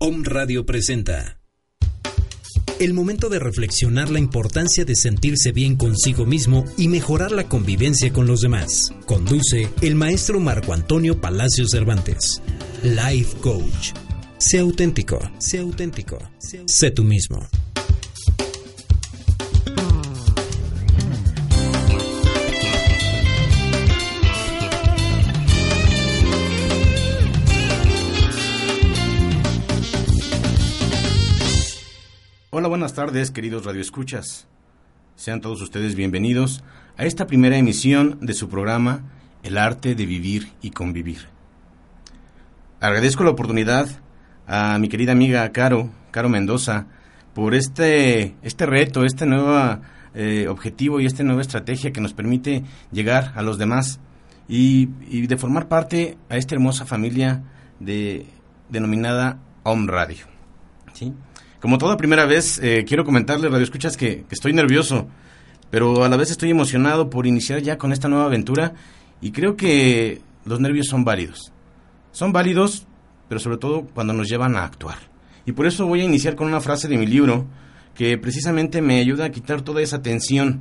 Om Radio presenta. El momento de reflexionar la importancia de sentirse bien consigo mismo y mejorar la convivencia con los demás. Conduce el maestro Marco Antonio Palacios Cervantes. Life Coach. Sé auténtico, sé auténtico, sé tú mismo. Hola, buenas tardes, queridos radioescuchas. Sean todos ustedes bienvenidos a esta primera emisión de su programa El arte de vivir y convivir. Agradezco la oportunidad a mi querida amiga Caro, Caro Mendoza, por este, este reto, este nuevo eh, objetivo y esta nueva estrategia que nos permite llegar a los demás y, de formar parte a esta hermosa familia de, denominada Home Radio. ¿sí? Como toda primera vez, eh, quiero comentarles, Radio Escuchas, que, que, estoy nervioso, pero a la vez estoy emocionado por iniciar ya con esta nueva aventura y creo que los nervios son válidos. Son válidos, pero sobre todo cuando nos llevan a actuar. Y por eso voy a iniciar con una frase de mi libro que precisamente me ayuda a quitar toda esa tensión,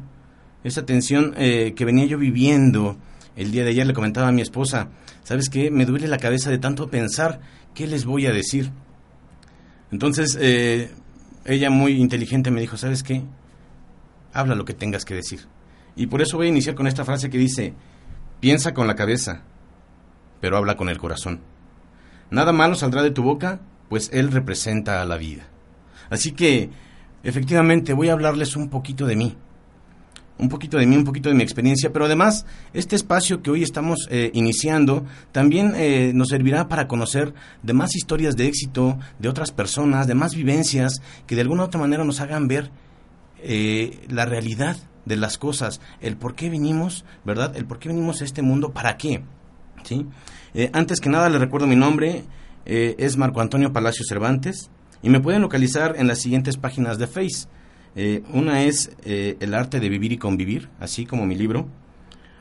esa tensión eh, que venía yo viviendo. El día de ayer le comentaba a mi esposa, ¿sabes qué? Me duele la cabeza de tanto pensar qué les voy a decir. Entonces, eh, ella muy inteligente me dijo, ¿sabes qué? Habla lo que tengas que decir. Y por eso voy a iniciar con esta frase que dice, piensa con la cabeza, pero habla con el corazón. Nada malo saldrá de tu boca, pues él representa a la vida. Así que, efectivamente, voy a hablarles un poquito de mí un poquito de mí, un poquito de mi experiencia, pero además este espacio que hoy estamos eh, iniciando también eh, nos servirá para conocer de más historias de éxito, de otras personas, de más vivencias que de alguna u otra manera nos hagan ver eh, la realidad de las cosas, el por qué venimos, ¿verdad? El por qué venimos a este mundo, ¿para qué? ¿Sí? antes que nada les recuerdo mi nombre, es Marco Antonio Palacio Cervantes y me pueden localizar en las siguientes páginas de Face. Eh, una es eh, El arte de vivir y convivir, así como mi libro.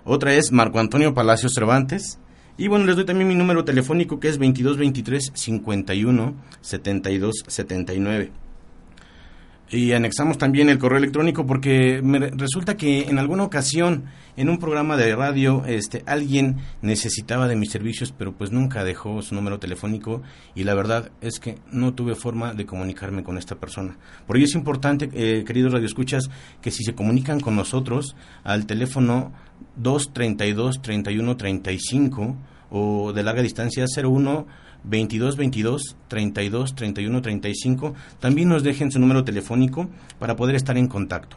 Otra es Marco Antonio Palacios Cervantes. Y bueno, les doy también mi número telefónico que es 2223 51 72 79 y anexamos también el correo electrónico porque me resulta que en alguna ocasión en un programa de radio este alguien necesitaba de mis servicios pero pues nunca dejó su número telefónico y la verdad es que no tuve forma de comunicarme con esta persona. Por ello es importante eh, queridos radioescuchas que si se comunican con nosotros al teléfono 232 31 35 o de larga distancia 01 22 22 32 31 35. También nos dejen su número telefónico para poder estar en contacto.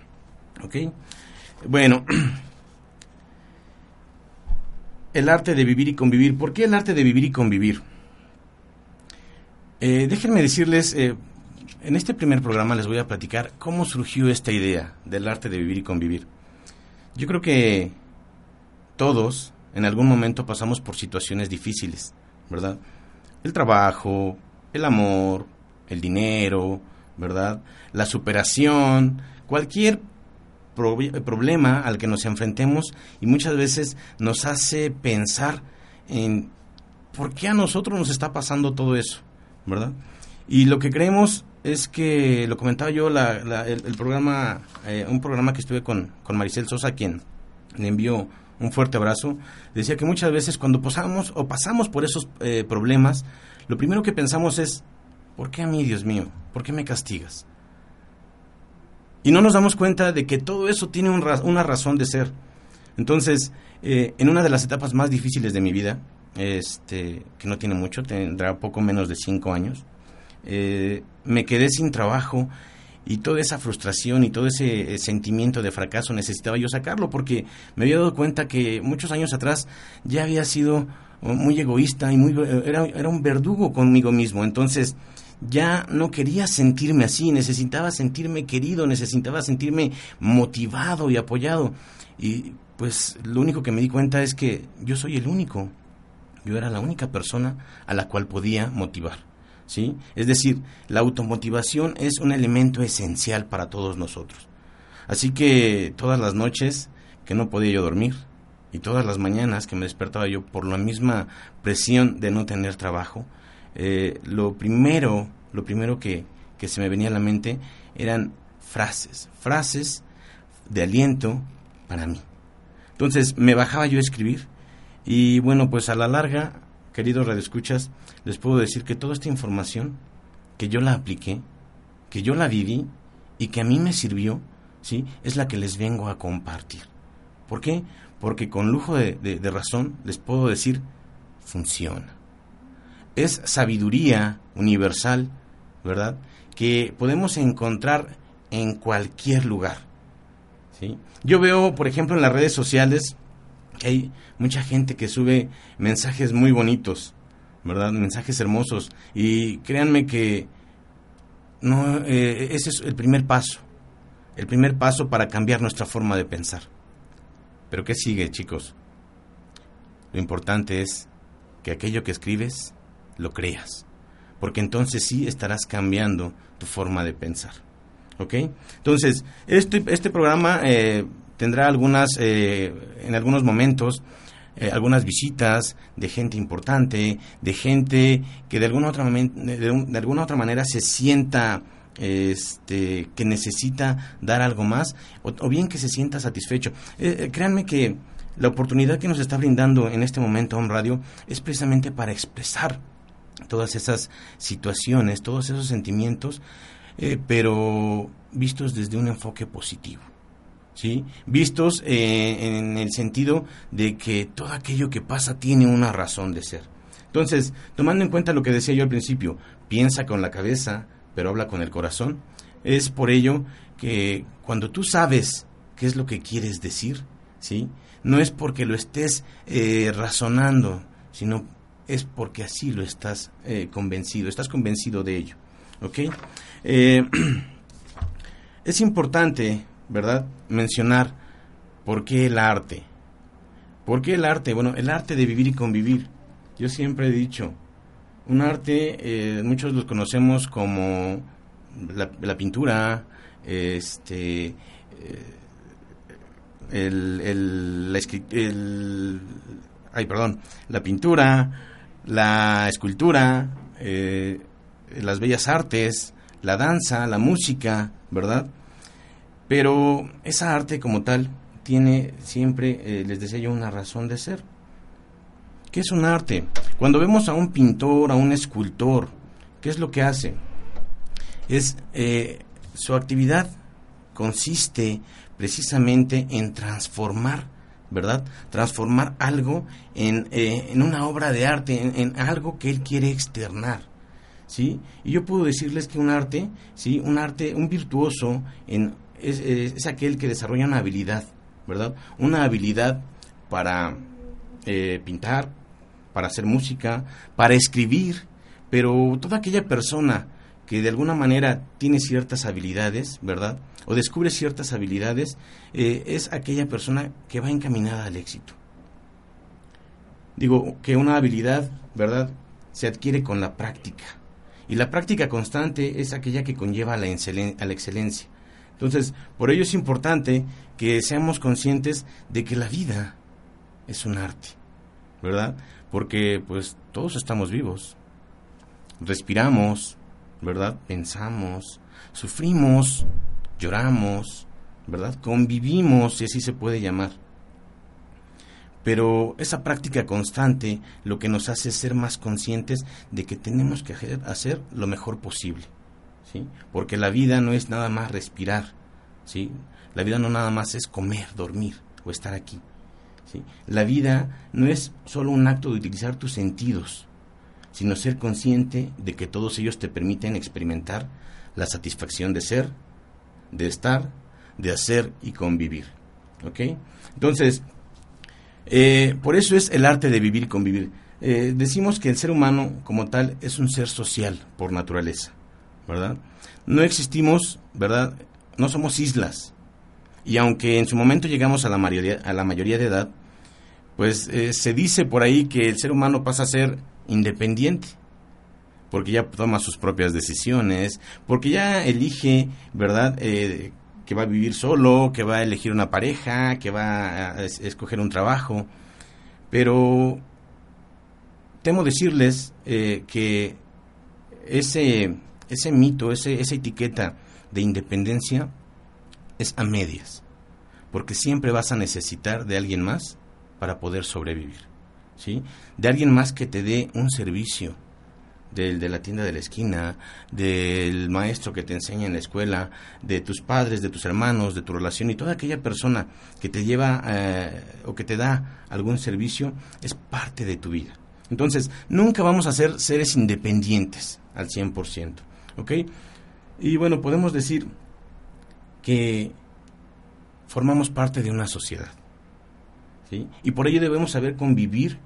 ¿Ok? Bueno, el arte de vivir y convivir. ¿Por qué el arte de vivir y convivir? Eh, déjenme decirles, eh, en este primer programa les voy a platicar cómo surgió esta idea del arte de vivir y convivir. Yo creo que todos en algún momento pasamos por situaciones difíciles, ¿verdad? El trabajo, el amor, el dinero, ¿verdad? La superación, cualquier problema al que nos enfrentemos y muchas veces nos hace pensar en por qué a nosotros nos está pasando todo eso, ¿verdad? Y lo que creemos es que, lo comentaba yo, el, programa, eh, un programa que estuve con, con Maricel Sosa, quien le envió un fuerte abrazo, decía que muchas veces cuando pasamos o pasamos por esos eh, problemas, lo primero que pensamos es, ¿por qué a mí, Dios mío? ¿Por qué me castigas? Y no nos damos cuenta de que todo eso tiene una razón de ser. Entonces, eh, en una de las etapas más difíciles de mi vida, este, que no tiene mucho, tendrá poco menos de cinco años, eh, me quedé sin trabajo y toda esa frustración y todo ese eh, sentimiento de fracaso necesitaba yo sacarlo porque me había dado cuenta que muchos años atrás ya había sido muy egoísta y muy era, era un verdugo conmigo mismo entonces ya no quería sentirme así, necesitaba sentirme querido, necesitaba sentirme motivado y apoyado. Y pues lo único que me di cuenta es que yo soy el único. Yo era la única persona a la cual podía motivar. ¿Sí? Es decir, la automotivación es un elemento esencial para todos nosotros. Así que todas las noches que no podía yo dormir y todas las mañanas que me despertaba yo por la misma presión de no tener trabajo, eh, lo primero, lo primero que, que se me venía a la mente eran frases, frases de aliento para mí. Entonces me bajaba yo a escribir y bueno, pues a la larga, queridos radioescuchas, les puedo decir que toda esta información que yo la apliqué, que yo la viví y que a mí me sirvió, ¿sí? Es la que les vengo a compartir. ¿Por qué? Porque con lujo de, de razón les puedo decir, funciona. Es sabiduría universal, ¿verdad? Que podemos encontrar en cualquier lugar. ¿sí? Yo veo, por ejemplo, en las redes sociales que hay mucha gente que sube mensajes muy bonitos, ¿verdad? Mensajes hermosos. Y créanme que no, eh, ese es el primer paso. El primer paso para cambiar nuestra forma de pensar. Pero ¿qué sigue, chicos? Lo importante es que aquello que escribes lo creas. Porque entonces sí estarás cambiando tu forma de pensar. ¿Ok? Entonces, este, este programa eh, tendrá algunas, eh, en algunos momentos, eh, algunas visitas de gente importante, de gente que de alguna otra, de, alguna otra manera se sienta este, que necesita dar algo más o, bien que se sienta satisfecho. Eh, créanme que la oportunidad que nos está brindando en este momento Home Radio es precisamente para expresar todas esas situaciones, todos esos sentimientos, pero vistos desde un enfoque positivo. ¿Sí? vistos eh, en el sentido de que todo aquello que pasa tiene una razón de ser. Entonces, tomando en cuenta lo que decía yo al principio, piensa con la cabeza, pero habla con el corazón, es por ello que cuando tú sabes qué es lo que quieres decir, ¿sí? no es porque lo estés eh, razonando, sino es porque así lo estás eh, convencido, estás convencido de ello. es importante ¿verdad? Mencionar por qué el arte. ¿Por qué el arte? Bueno, el arte de vivir y convivir. Yo siempre he dicho, un arte, eh, muchos lo conocemos como la, pintura, este, eh, el, el, el, ay, perdón, la pintura, la escultura, eh, las bellas artes, la danza, la música, ¿verdad? Pero esa arte como tal tiene siempre, eh, les decía yo, una razón de ser. ¿Qué es un arte? Cuando vemos a un pintor, a un escultor, ¿qué es lo que hace? Es eh, su actividad consiste precisamente en transformar, ¿verdad? Transformar algo en, eh, en una obra de arte, en, en, algo que él quiere externar, ¿sí? Y yo puedo decirles que un arte, ¿sí? Un arte, un virtuoso en es, aquel que desarrolla una habilidad, ¿verdad? Una habilidad para eh, pintar, para hacer música, para escribir, pero toda aquella persona que de alguna manera tiene ciertas habilidades, ¿verdad? O descubre ciertas habilidades, eh, es aquella persona que va encaminada al éxito. Digo que una habilidad, ¿verdad? Se adquiere con la práctica. Y la práctica constante es aquella que conlleva a la, a la excelencia. Entonces, por ello es importante que seamos conscientes de que la vida es un arte, ¿verdad? Porque pues todos estamos vivos, respiramos, ¿verdad? Pensamos, sufrimos, lloramos, ¿verdad? Convivimos, si así se puede llamar. Pero esa práctica constante lo que nos hace ser más conscientes de que tenemos que hacer lo mejor posible. Porque la vida no es nada más respirar, ¿sí? La vida no nada más es comer, dormir o estar aquí, ¿sí? La vida no es solo un acto de utilizar tus sentidos, sino ser consciente de que todos ellos te permiten experimentar la satisfacción de ser, de estar, de hacer y convivir, ¿ok? Entonces, eh, por eso es el arte de vivir y convivir. eh, decimos que el ser humano como tal es un ser social por naturaleza, ¿verdad? No existimos, ¿verdad? No somos islas. Y aunque en su momento llegamos a la mayoría, a la mayoría de edad, pues eh, se dice por ahí que el ser humano pasa a ser independiente, porque ya toma sus propias decisiones, porque ya elige, ¿verdad? Eh, que va a vivir solo, que va a elegir una pareja, que va a escoger un trabajo. Pero temo decirles eh, que ese, ese mito, ese, esa etiqueta de independencia es a medias, porque siempre vas a necesitar de alguien más para poder sobrevivir, ¿sí? De alguien más que te dé un servicio, del de la tienda de la esquina, del maestro que te enseña en la escuela, de tus padres, de tus hermanos, de tu relación y toda aquella persona que te lleva eh, o que te da algún servicio es parte de tu vida. Entonces, nunca vamos a ser seres independientes al 100%, ¿ok? Y bueno, podemos decir que formamos parte de una sociedad. Y por ello debemos saber convivir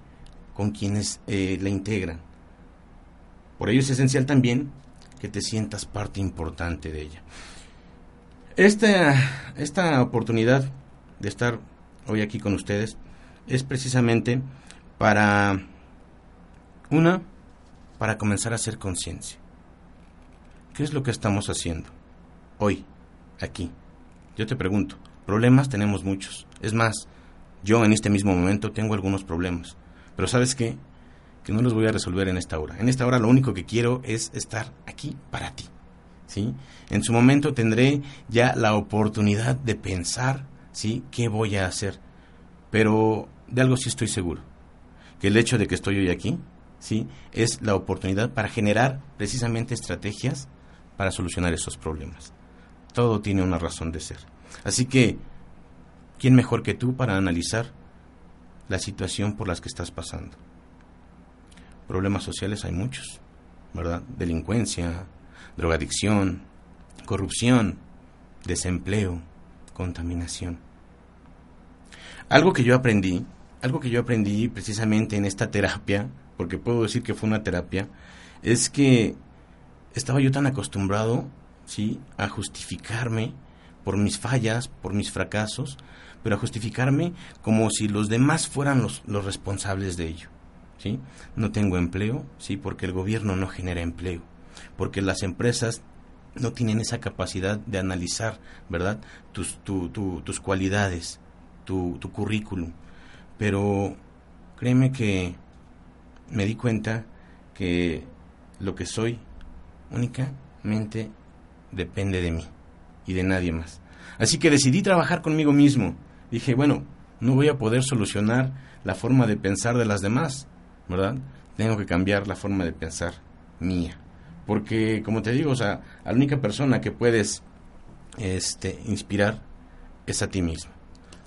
con quienes eh, la integran. Por ello es esencial también que te sientas parte importante de ella. Esta, esta oportunidad de estar hoy aquí con ustedes es precisamente para, una, para comenzar a hacer conciencia. ¿Qué es lo que estamos haciendo hoy, aquí? Yo te pregunto, problemas tenemos muchos. Es más, yo en este mismo momento tengo algunos problemas. Pero ¿sabes qué? que no los voy a resolver en esta hora. En esta hora lo único que quiero es estar aquí para ti. ¿sí? En su momento tendré ya la oportunidad de pensar ¿sí? qué voy a hacer. Pero de algo sí estoy seguro, que el hecho de que estoy hoy aquí ¿sí? es la oportunidad para generar precisamente estrategias para solucionar esos problemas. Todo tiene una razón de ser. Así que, ¿quién mejor que tú para analizar la situación por las que estás pasando? problemas sociales hay muchos, ¿verdad? Delincuencia, drogadicción, corrupción, desempleo, contaminación. Algo que yo aprendí, algo que yo aprendí precisamente en esta terapia, porque puedo decir que fue una terapia, es que estaba yo tan acostumbrado, ¿sí?, a justificarme por mis fallas, por mis fracasos, pero a justificarme como si los demás fueran los, los responsables de ello. ¿sí? No tengo empleo, ¿sí? Porque el gobierno no genera empleo, porque las empresas no tienen esa capacidad de analizar, ¿verdad? Tus, tus cualidades, tu, tu currículum. Pero créeme que me di cuenta que lo que soy únicamente depende de mí y de nadie más. Así que decidí trabajar conmigo mismo. Dije, bueno, no voy a poder solucionar la forma de pensar de las demás, ¿verdad? Tengo que cambiar la forma de pensar mía. Porque, como te digo, o sea, la única persona que puedes este, inspirar es a ti mismo.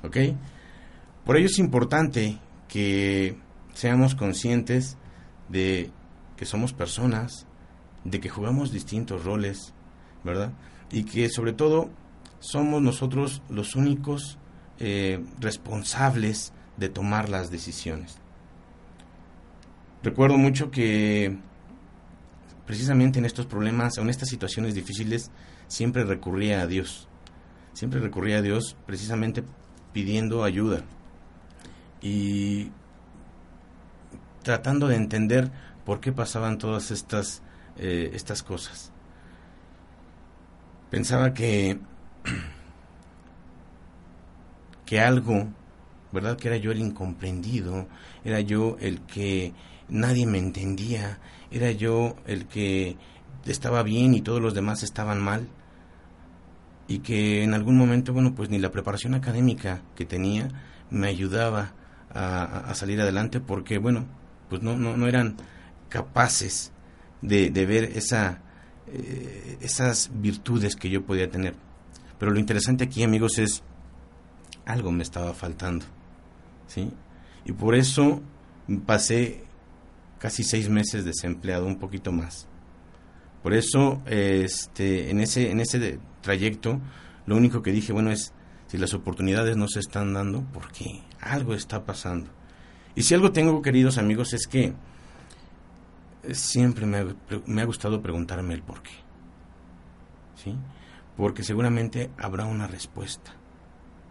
¿Ok? Por ello es importante que seamos conscientes de que somos personas, de que jugamos distintos roles, ¿verdad? Y que sobre todo somos nosotros los únicos eh, responsables de tomar las decisiones. Recuerdo mucho que precisamente en estos problemas en estas situaciones difíciles siempre recurría a Dios. Siempre recurría a Dios precisamente pidiendo ayuda y tratando de entender por qué pasaban todas estas, eh, estas cosas. Pensaba que, que algo, ¿verdad? Que era yo el incomprendido, era yo el que nadie me entendía, era yo el que estaba bien y todos los demás estaban mal y que en algún momento, bueno, pues ni la preparación académica que tenía me ayudaba a, salir adelante porque, bueno, pues no, no, no eran capaces de, ver esa, eh, esas virtudes que yo podía tener. Pero lo interesante aquí, amigos, es algo me estaba faltando, ¿sí? Y por eso pasé casi seis meses desempleado, un poquito más. Por eso, este, en ese, en ese trayecto, lo único que dije, bueno, es si las oportunidades no se están dando, porque algo está pasando. Y si algo tengo, queridos amigos, es que siempre me ha, me ha gustado preguntarme el por qué. ¿Sí? Porque seguramente habrá una respuesta.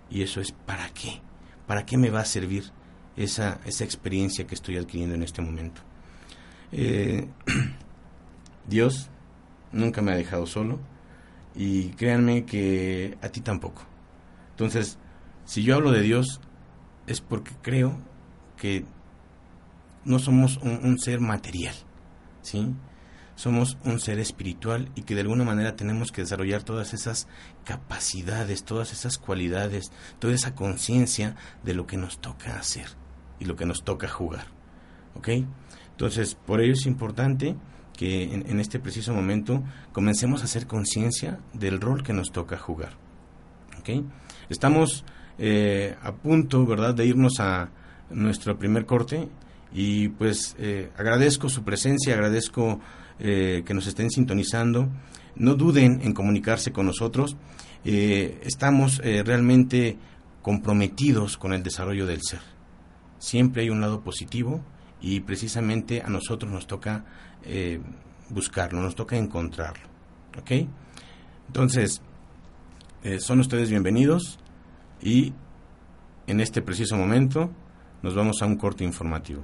Y eso es ¿para qué? ¿Para qué me va a servir esa, esa experiencia que estoy adquiriendo en este momento? Eh, Dios nunca me ha dejado solo y créanme que a ti tampoco. Entonces, si yo hablo de Dios es porque creo que no somos un, ser material, ¿sí? Somos un ser espiritual y que de alguna manera tenemos que desarrollar todas esas capacidades, todas esas cualidades, toda esa conciencia de lo que nos toca hacer y lo que nos toca jugar, ¿ok? Entonces, por ello es importante que en, este preciso momento comencemos a hacer conciencia del rol que nos toca jugar. ¿okay? Estamos eh, a punto, ¿verdad?, de irnos a nuestro primer corte y pues eh, agradezco su presencia, agradezco eh, que nos estén sintonizando. No duden en comunicarse con nosotros. estamos realmente comprometidos con el desarrollo del ser. Siempre hay un lado positivo y precisamente a nosotros nos toca eh, buscarlo, nos toca encontrarlo. ¿Ok? Entonces, eh, son ustedes bienvenidos y en este preciso momento nos vamos a un corte informativo.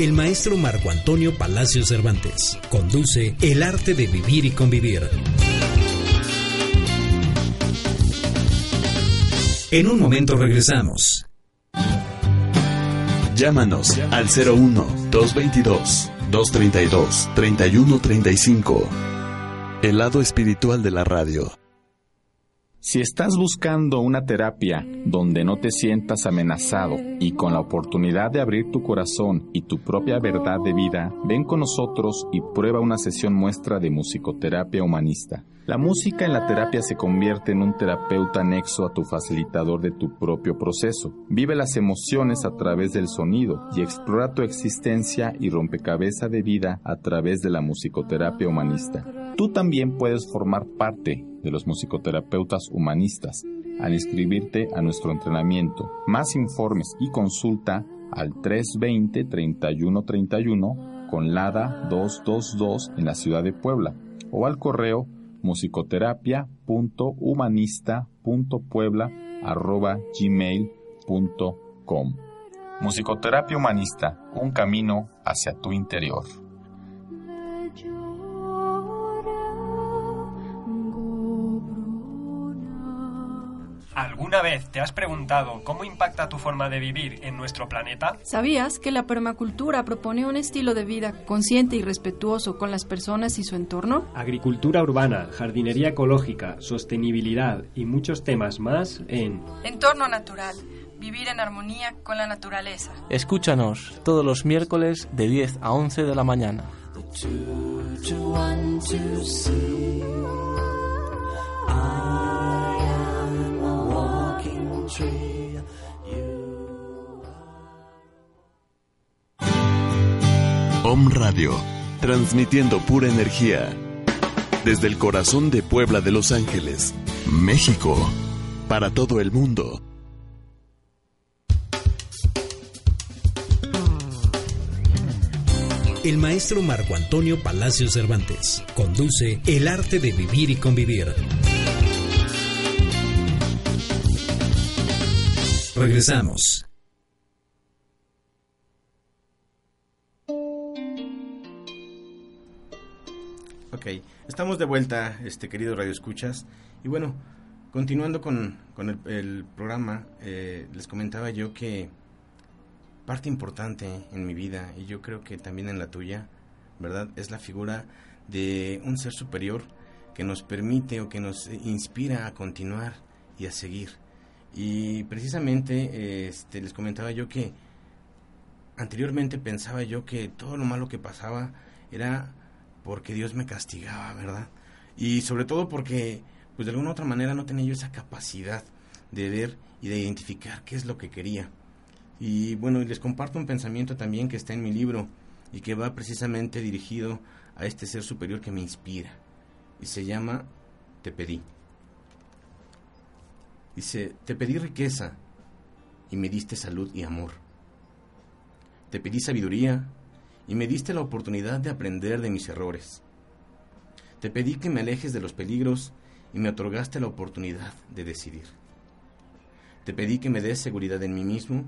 El maestro Marco Antonio Palacio Cervantes conduce El arte de vivir y convivir. En un momento regresamos. Llámanos al 01 222 232 3135. El lado espiritual de la radio. Si estás buscando una terapia donde no te sientas amenazado y con la oportunidad de abrir tu corazón y tu propia verdad de vida, ven con nosotros y prueba una sesión muestra de musicoterapia humanista. La música en la terapia se convierte en un terapeuta anexo a tu facilitador de tu propio proceso. Vive las emociones a través del sonido y explora tu existencia y rompecabezas de vida a través de la musicoterapia humanista. Tú también puedes formar parte de los musicoterapeutas humanistas al inscribirte a nuestro entrenamiento. Más informes y consulta al 320-3131 con LADA 222 en la ciudad de Puebla o al correo musicoterapia.humanista.puebla.gmail.com Musicoterapia Humanista, un camino hacia tu interior. ¿Alguna vez te has preguntado cómo impacta tu forma de vivir en nuestro planeta? ¿Sabías que la permacultura propone un estilo de vida consciente y respetuoso con las personas y su entorno? Agricultura urbana, jardinería ecológica, sostenibilidad y muchos temas más en Entorno natural. Vivir en armonía con la naturaleza. Escúchanos todos los miércoles de 10 a 11 de la mañana. Om Radio, transmitiendo pura energía. Desde el corazón de Puebla de Los Ángeles, México, para todo el mundo. El maestro Marco Antonio Palacio Cervantes conduce El arte de vivir y convivir. Regresamos. Ok, estamos de vuelta, este querido Radio Escuchas. Y bueno, continuando con, el, programa, eh, les comentaba yo que parte importante en mi vida, y yo creo que también en la tuya, ¿verdad? Es la figura de un ser superior que nos permite o que nos inspira a continuar y a seguir Y precisamente este, les comentaba yo que anteriormente pensaba yo que todo lo malo que pasaba era porque Dios me castigaba, ¿verdad? Y sobre todo porque, pues de alguna u otra manera no tenía yo esa capacidad de ver y de identificar qué es lo que quería. Y bueno, les comparto un pensamiento también que está en mi libro y que va precisamente dirigido a este ser superior que me inspira. Y se llama Te pedí. Dice, te pedí riqueza y me diste salud y amor. Te pedí sabiduría y me diste la oportunidad de aprender de mis errores. Te pedí que me alejes de los peligros y me otorgaste la oportunidad de decidir. Te pedí que me des seguridad en mí mismo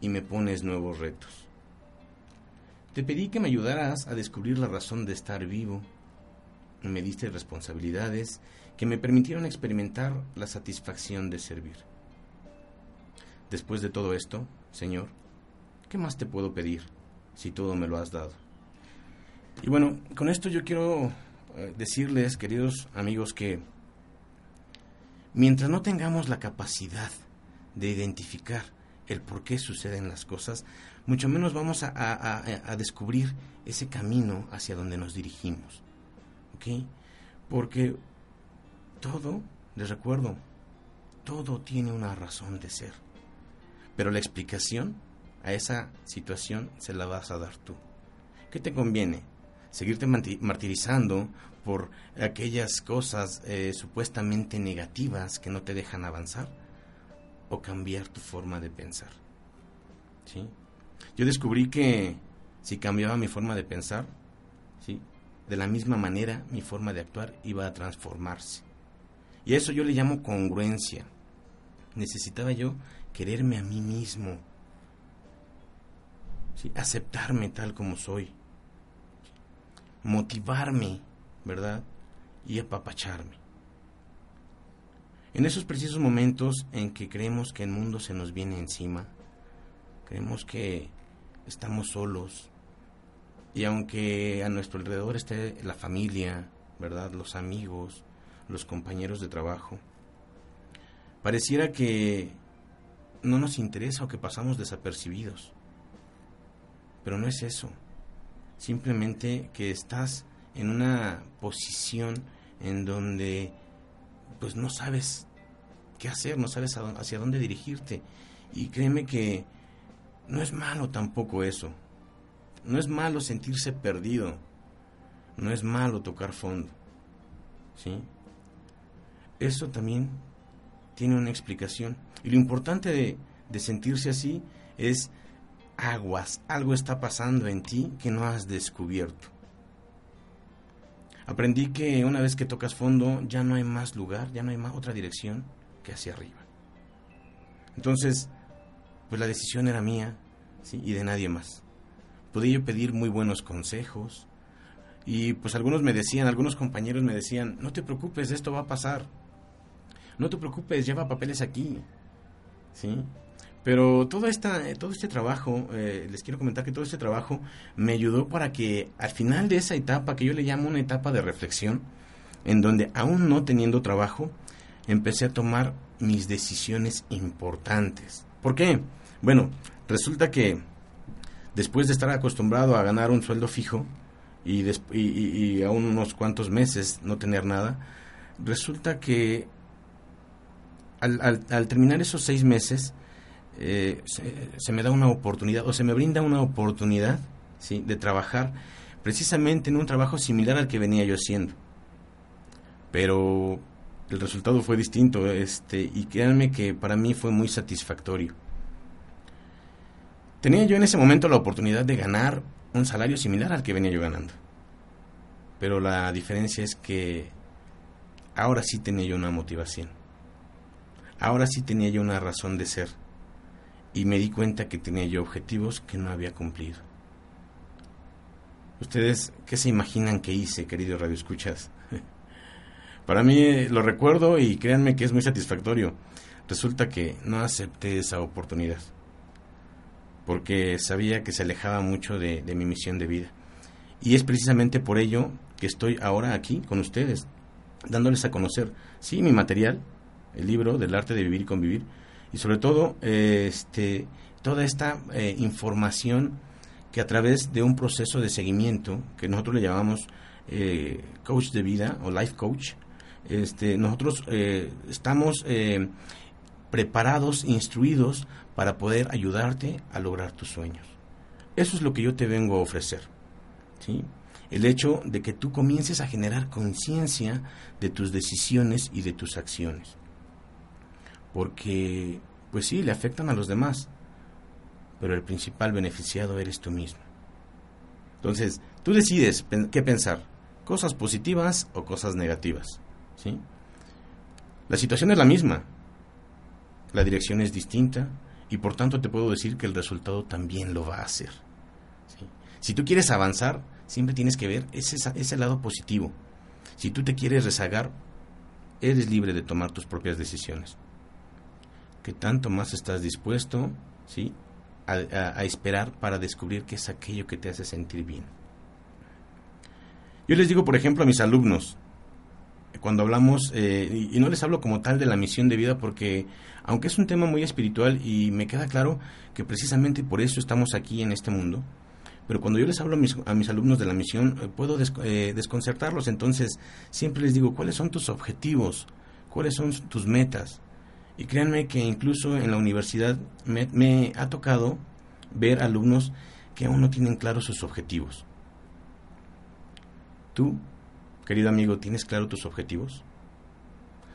y me pones nuevos retos. Te pedí que me ayudaras a descubrir la razón de estar vivo me diste responsabilidades que me permitieron experimentar la satisfacción de servir. Después de todo esto, Señor, ¿qué más te puedo pedir si todo me lo has dado? Y bueno, con esto yo quiero eh, decirles, queridos amigos, que mientras no tengamos la capacidad de identificar el por qué suceden las cosas, mucho menos vamos a, a descubrir ese camino hacia donde nos dirigimos. ¿Ok? Porque todo, les recuerdo, todo tiene una razón de ser. Pero la explicación a esa situación se la vas a dar tú. ¿Qué te conviene? ¿Seguirte martirizando por aquellas cosas eh, supuestamente negativas que no te dejan avanzar? ¿O cambiar tu forma de pensar? ¿Sí? Yo descubrí que si cambiaba mi forma de pensar, ¿sí? De la misma manera mi forma de actuar iba a transformarse. Y eso yo le llamo congruencia. Necesitaba yo quererme a mí mismo, aceptarme tal como soy, motivarme, ¿verdad? Y apapacharme. En esos precisos momentos en que creemos que el mundo se nos viene encima, creemos que estamos solos, y aunque a nuestro alrededor esté la familia, ¿verdad? Los amigos, los compañeros de trabajo. Pareciera que no nos interesa o que pasamos desapercibidos. Pero no es eso. Simplemente que estás en una posición en donde pues no sabes qué hacer, no sabes hacia dónde dirigirte. Y créeme que no es malo tampoco eso. No es malo sentirse perdido. No es malo tocar fondo. ¿Sí? eso también tiene una explicación. Y lo importante de, de sentirse así es aguas, algo está pasando en ti que no has descubierto. Aprendí que una vez que tocas fondo ya no hay más lugar, ya no hay más otra dirección que hacia arriba. Entonces, pues la decisión era mía y de nadie más. Podía pedir muy buenos consejos y pues algunos me decían, algunos compañeros me decían, no te preocupes, esto va a pasar no te preocupes, lleva papeles aquí. ¿Sí? Pero todo, esta, todo este trabajo, eh, les quiero comentar que todo este trabajo me ayudó para que al final de esa etapa, que yo le llamo una etapa de reflexión, en donde aún no teniendo trabajo, empecé a tomar mis decisiones importantes. ¿Por qué? Bueno, resulta que después de estar acostumbrado a ganar un sueldo fijo y, y, y a unos cuantos meses no tener nada, resulta que al, terminar esos seis meses, eh, se, me da una oportunidad, o se me brinda una oportunidad, ¿sí? De trabajar precisamente en un trabajo similar al que venía yo haciendo. Pero el resultado fue distinto, este, y créanme que para mí fue muy satisfactorio. Tenía yo en ese momento la oportunidad de ganar un salario similar al que venía yo ganando. Pero la diferencia es que ahora sí tenía yo una motivación. Ahora sí tenía yo una razón de ser y me di cuenta que tenía yo objetivos que no había cumplido. ¿Ustedes qué se imaginan que hice, querido Radio Escuchas? Para mí lo recuerdo y créanme que es muy satisfactorio. Resulta que no acepté esa oportunidad porque sabía que se alejaba mucho de, mi misión de vida. Y es precisamente por ello que estoy ahora aquí con ustedes, dándoles a conocer, sí, mi material, el libro del arte de vivir y convivir, y sobre todo este, toda esta eh, información que a través de un proceso de seguimiento que nosotros le llamamos eh, coach de vida o life coach, este, nosotros eh, estamos preparados, instruidos para poder ayudarte a lograr tus sueños. Eso es lo que yo te vengo a ofrecer. ¿sí? El hecho de que tú comiences a generar conciencia de tus decisiones y de tus acciones. Porque, pues sí, le afectan a los demás, pero el principal beneficiado eres tú mismo. Entonces, tú decides qué pensar, cosas positivas o cosas negativas. ¿sí? La situación es la misma, la dirección es distinta y por tanto te puedo decir que el resultado también lo va a hacer. Si tú quieres avanzar, siempre tienes que ver ese, ese lado positivo. Si tú te quieres rezagar, eres libre de tomar tus propias decisiones. ¿Qué tanto más estás dispuesto ¿sí? a, esperar para descubrir qué es aquello que te hace sentir bien? Yo les digo, por ejemplo, a mis alumnos, cuando hablamos, eh, y no les hablo como tal de la misión de vida porque, aunque es un tema muy espiritual y me queda claro que precisamente por eso estamos aquí en este mundo, pero cuando yo les hablo a mis, alumnos de la misión, eh, puedo eh, desconcertarlos. Entonces, siempre les digo, ¿cuáles son tus objetivos? ¿Cuáles son tus metas? Y créanme que incluso en la universidad me, me ha tocado ver alumnos que aún no tienen claros sus objetivos. Tú, querido amigo, ¿tienes claro tus objetivos?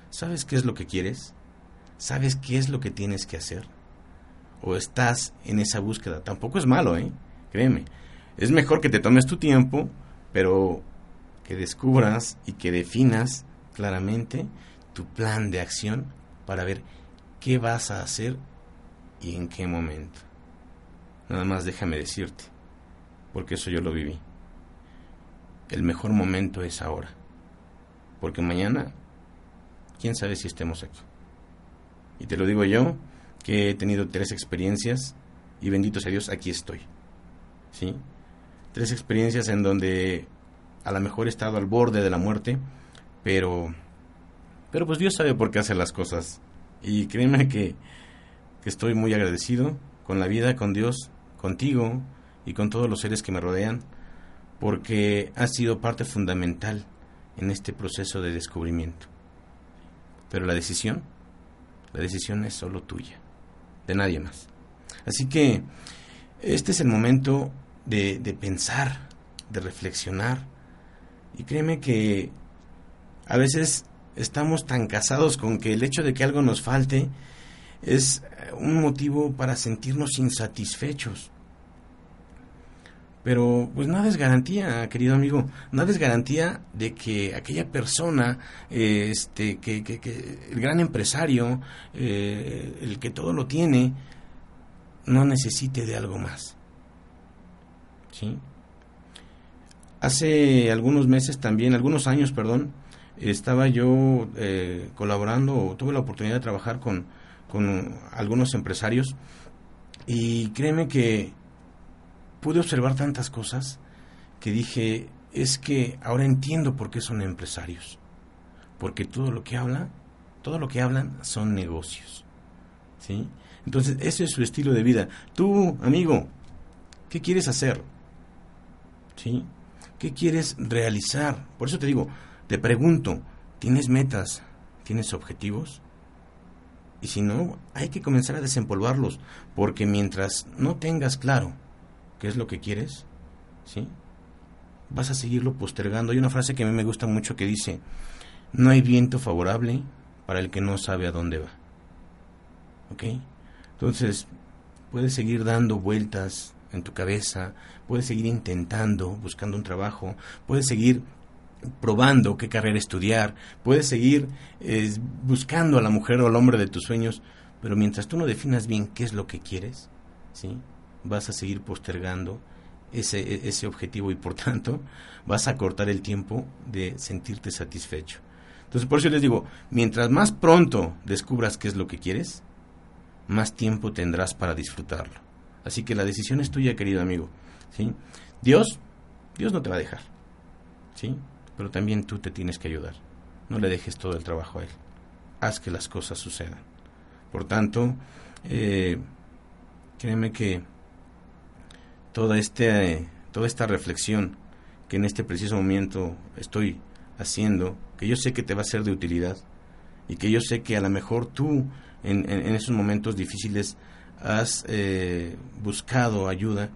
¿Sabes qué es lo que quieres? ¿Sabes qué es lo que tienes que hacer? ¿O estás en esa búsqueda? Tampoco es malo, ¿eh? Créeme. Es mejor que te tomes tu tiempo, pero que descubras y que definas claramente tu plan de acción para ver qué vas a hacer y en qué momento. Nada más déjame decirte, porque eso yo lo viví. El mejor momento es ahora, porque mañana, quién sabe si estemos aquí. Y te lo digo yo, que he tenido tres experiencias y bendito sea Dios, aquí estoy. ¿sí? Tres experiencias en donde a lo mejor he estado al borde de la muerte, pero, pero pues Dios sabe por qué hace las cosas. Y créeme que, que estoy muy agradecido con la vida, con Dios, contigo y con todos los seres que me rodean, porque has sido parte fundamental en este proceso de descubrimiento. Pero la decisión, la decisión es solo tuya, de nadie más. Así que este es el momento de, pensar, de reflexionar. Y créeme que a veces estamos tan casados con que el hecho de que algo nos falte es un motivo para sentirnos insatisfechos. Pero pues nada es garantía, querido amigo, nada es garantía de que aquella persona, este, que, que, el gran empresario, eh, el que todo lo tiene, no necesite de algo más. ¿Sí? Hace algunos meses también, algunos años, perdón, estaba yo eh, colaborando o tuve la oportunidad de trabajar con, con algunos empresarios y créeme que pude observar tantas cosas que dije, es que ahora entiendo por qué son empresarios. Porque todo lo que habla, todo lo que hablan son negocios. ¿Sí? Entonces, ese es su estilo de vida. Tú, amigo, ¿qué quieres hacer? ¿Sí? ¿Qué quieres realizar? Por eso te digo, te pregunto, ¿tienes metas? ¿Tienes objetivos? Y si no, hay que comenzar a desempolvarlos, porque mientras no tengas claro qué es lo que quieres, ¿sí? Vas a seguirlo postergando. Hay una frase que a mí me gusta mucho que dice, no hay viento favorable para el que no sabe a dónde va. ¿Ok? Entonces, puedes seguir dando vueltas en tu cabeza, puedes seguir intentando, buscando un trabajo, puedes seguir probando qué carrera estudiar, puedes seguir eh, buscando a la mujer o al hombre de tus sueños, pero mientras tú no definas bien qué es lo que quieres, ¿sí? Vas a seguir postergando ese, e, ese objetivo y por tanto vas a cortar el tiempo de sentirte satisfecho. Entonces por eso les digo, mientras más pronto descubras qué es lo que quieres, más tiempo tendrás para disfrutarlo. Así que la decisión es tuya, querido amigo. ¿sí? Dios, Dios no te va a dejar. ¿sí? Pero también tú te tienes que ayudar. No le dejes todo el trabajo a Él. Haz que las cosas sucedan. Por tanto, eh, créeme que toda, este, toda esta reflexión que en este preciso momento estoy haciendo, que yo sé que te va a ser de utilidad y que yo sé que a lo mejor tú en, esos momentos difíciles has eh, buscado ayuda,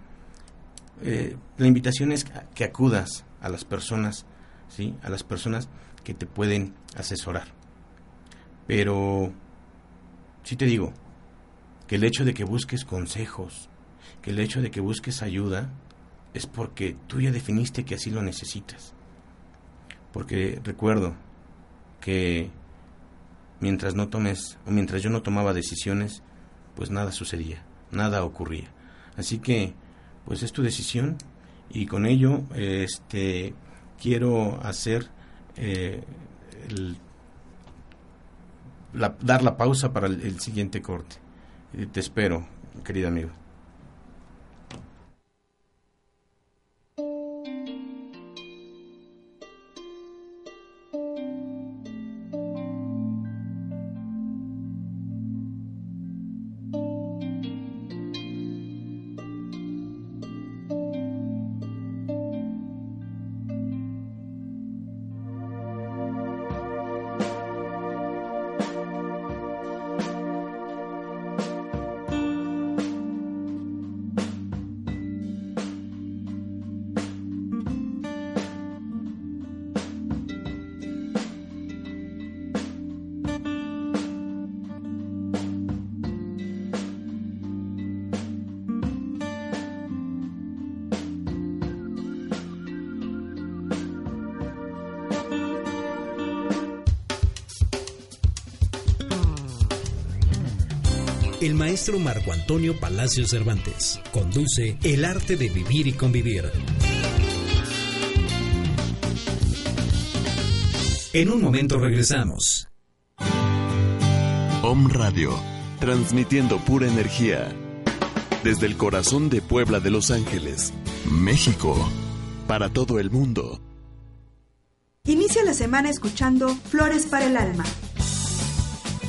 eh, la invitación es que acudas a las personas, ¿sí? a las personas que te pueden asesorar. Pero sí te digo que el hecho de que busques consejos, que el hecho de que busques ayuda, es porque tú ya definiste que así lo necesitas. Porque recuerdo que mientras no tomes, o mientras yo no tomaba decisiones, pues nada sucedía, nada ocurría. Así que, pues es tu decisión y con ello, este, quiero hacer eh, dar la pausa para el, siguiente corte. te espero, querido amigo. Maestro Marco Antonio Palacio Cervantes. Conduce El arte de vivir y convivir. En un momento regresamos. Om Radio, transmitiendo pura energía. Desde el corazón de Puebla de Los Ángeles, México, para todo el mundo. Inicia la semana escuchando Flores para el Alma.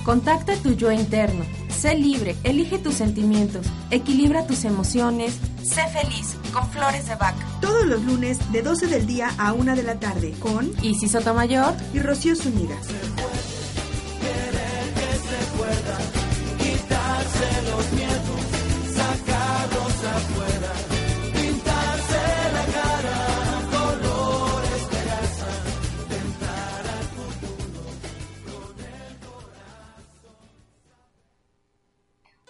Contacta tu yo interno Sé libre, elige tus sentimientos, equilibra tus emociones, sé feliz con Flores de Bach. Todos los lunes de 12 del día a 1 de la tarde con Isis Sotomayor y Rocío Zúñiga.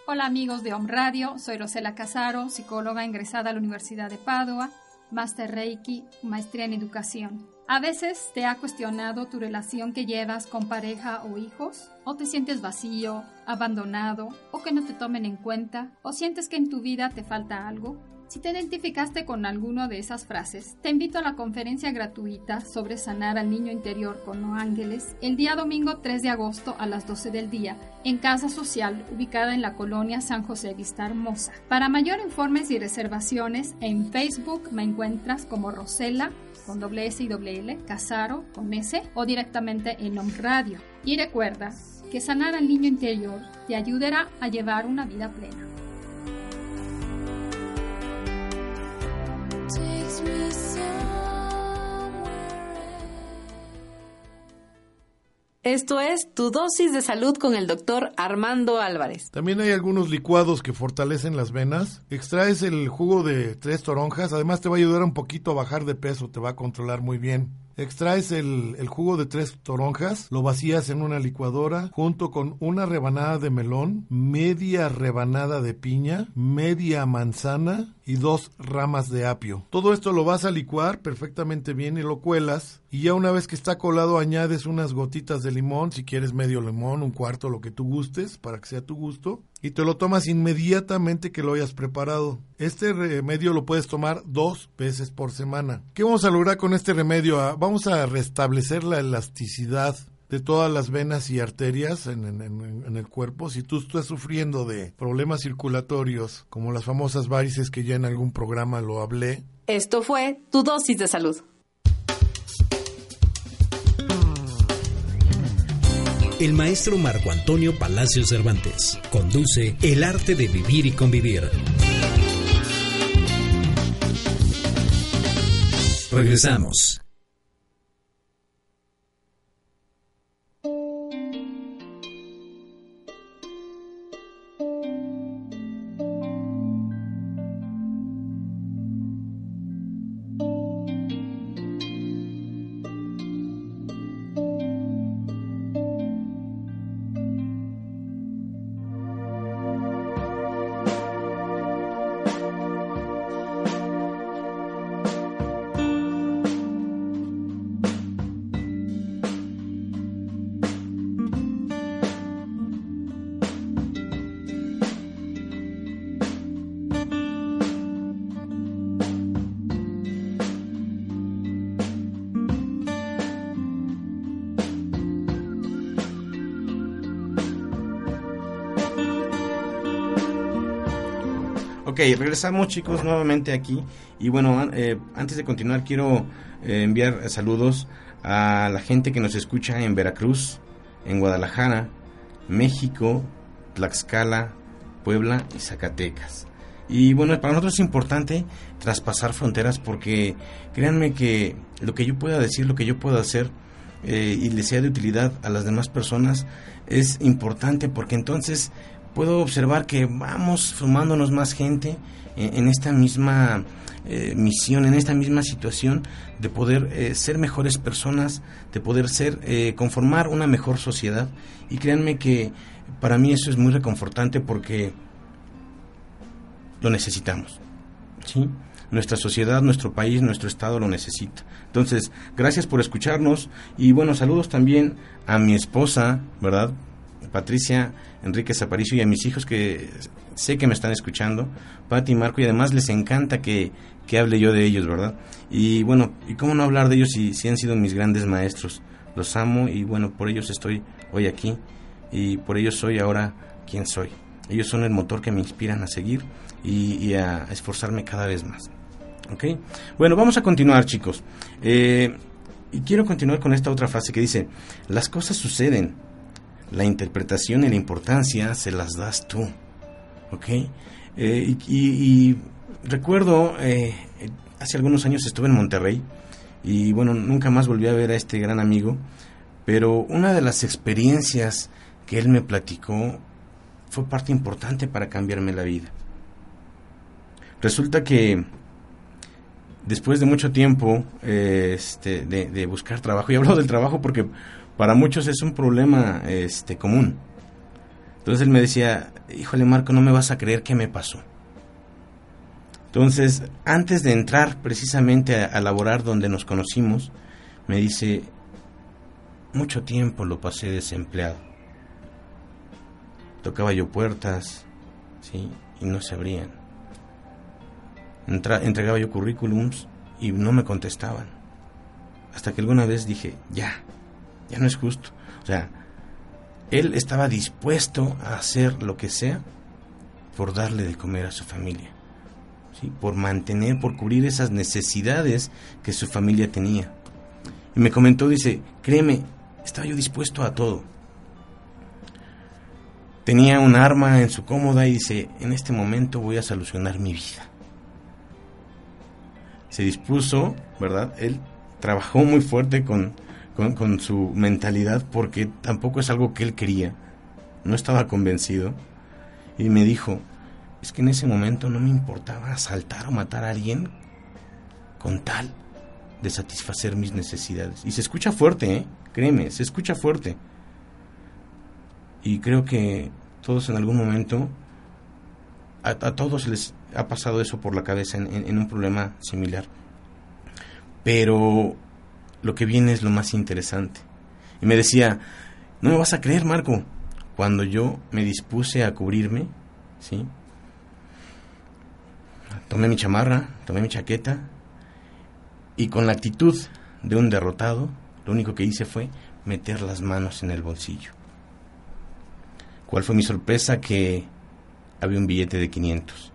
Hola amigos de Om Radio, soy Rosela Casaro, psicóloga ingresada a la Universidad de Padua, Master Reiki, maestría en educación. A veces te ha cuestionado tu relación que llevas con pareja o hijos, o te sientes vacío, abandonado, o que no te tomen en cuenta, o sientes que en tu vida te falta algo. Si te identificaste con alguna de esas frases, te invito a la conferencia gratuita sobre sanar al niño interior con los ángeles el día domingo 3 de agosto a las 12 del día en Casa Social ubicada en la colonia San José Vista Hermosa. Para mayor informes y reservaciones en Facebook me encuentras como Rosela con doble S y doble L, Casaro con S o directamente en Om Radio. Y recuerda que sanar al niño interior te ayudará a llevar una vida plena. Esto es Tu dosis de salud con el doctor Armando Álvarez. También hay algunos licuados que fortalecen las venas. Extraes el jugo de tres toronjas, además te va a ayudar un poquito a bajar de peso, te va a controlar muy bien. Extraes el, el, jugo de tres toronjas, lo vacías en una licuadora junto con una rebanada de melón, media rebanada de piña, media manzana y dos ramas de apio. Todo esto lo vas a licuar perfectamente bien y lo cuelas y ya una vez que está colado añades unas gotitas de limón, si quieres medio limón, un cuarto, lo que tú gustes, para que sea tu gusto y te lo tomas inmediatamente que lo hayas preparado. Este remedio lo puedes tomar dos veces por semana. ¿Qué vamos a lograr con este remedio? Ah, vamos a restablecer la elasticidad de todas las venas y arterias en, en, el cuerpo. Si tú estás sufriendo de problemas circulatorios, como las famosas varices que ya en algún programa lo hablé. Esto fue tu dosis de salud. El maestro Marco Antonio Palacio Cervantes. Conduce El arte de vivir y convivir. Regresamos. Ok, regresamos chicos nuevamente aquí y bueno, eh, antes de continuar quiero eh, enviar saludos a la gente que nos escucha en Veracruz, en Guadalajara, México, Tlaxcala, Puebla y Zacatecas. Y bueno, para nosotros es importante traspasar fronteras porque créanme que lo que yo pueda decir, lo que yo pueda hacer eh, y le sea de utilidad a las demás personas es importante porque entonces puedo observar que vamos formándonos más gente en, esta misma eh, misión, en esta misma situación de poder eh, ser mejores personas, de poder ser, eh, conformar una mejor sociedad. Y créanme que para mí eso es muy reconfortante porque lo necesitamos. ¿sí? Nuestra sociedad, nuestro país, nuestro estado lo necesita. Entonces, gracias por escucharnos y bueno, saludos también a mi esposa, ¿verdad? Patricia, Enrique Zaparicio y a mis hijos que sé que me están escuchando, Pati y Marco, y además les encanta que, que, hable yo de ellos, ¿verdad? Y bueno, ¿y cómo no hablar de ellos si, si han sido mis grandes maestros? Los amo y bueno, por ellos estoy hoy aquí y por ellos soy ahora quien soy. Ellos son el motor que me inspiran a seguir y, a, esforzarme cada vez más. ¿Ok? Bueno, vamos a continuar, chicos. Eh, y quiero continuar con esta otra frase que dice, las cosas suceden, la interpretación y la importancia se las das tú. ¿Ok? Eh, y, recuerdo, eh, hace algunos años estuve en Monterrey y bueno, nunca más volví a ver a este gran amigo, pero una de las experiencias que él me platicó fue parte importante para cambiarme la vida. Resulta que después de mucho tiempo eh, este, de, buscar trabajo, y hablo del trabajo porque para muchos es un problema este, común. Entonces él me decía, híjole Marco, no me vas a creer qué me pasó. Entonces, antes de entrar precisamente a, a laborar donde nos conocimos, me dice, mucho tiempo lo pasé desempleado. Tocaba yo puertas, ¿sí? Y no se abrían. Entregaba yo currículums y no me contestaban. Hasta que alguna vez dije, ya, ya no es justo. O sea, él estaba dispuesto a hacer lo que sea por darle de comer a su familia, ¿sí? por mantener, por cubrir esas necesidades que su familia tenía. Y me comentó, dice, créeme, estaba yo dispuesto a todo. Tenía un arma en su cómoda y dice, en este momento voy a solucionar mi vida. Se dispuso, ¿verdad? Él trabajó muy fuerte con, con, su mentalidad porque tampoco es algo que él quería. No estaba convencido. Y me dijo, es que en ese momento no me importaba asaltar o matar a alguien con tal de satisfacer mis necesidades. Y se escucha fuerte, ¿eh? créeme, se escucha fuerte. Y creo que todos en algún momento, a, todos les ha pasado eso por la cabeza en un problema similar. Pero lo que viene es lo más interesante. Y me decía, no me vas a creer, Marco, cuando yo me dispuse a cubrirme, ¿sí? Tomé mi chamarra, tomé mi chaqueta y con la actitud de un derrotado, lo único que hice fue meter las manos en el bolsillo. ¿Cuál fue mi sorpresa? Que había un billete de 500.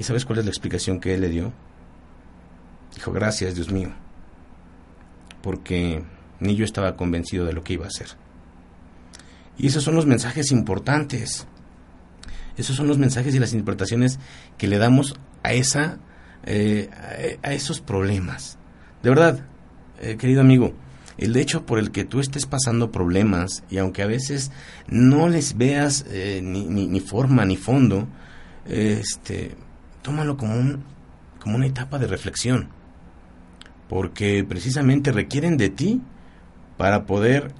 ¿Y sabes cuál es la explicación que él le dio? Dijo, gracias, Dios mío porque ni yo estaba convencido de lo que iba a hacer. Y esos son los mensajes importantes. Esos son los mensajes y las interpretaciones que le damos a esa eh, a, esos problemas. De verdad, eh, querido amigo, el hecho por el que tú estés pasando problemas y aunque a veces no les veas eh, ni, ni, forma ni fondo, este, tómalo como, un, como una etapa de reflexión, porque precisamente requieren de ti para poder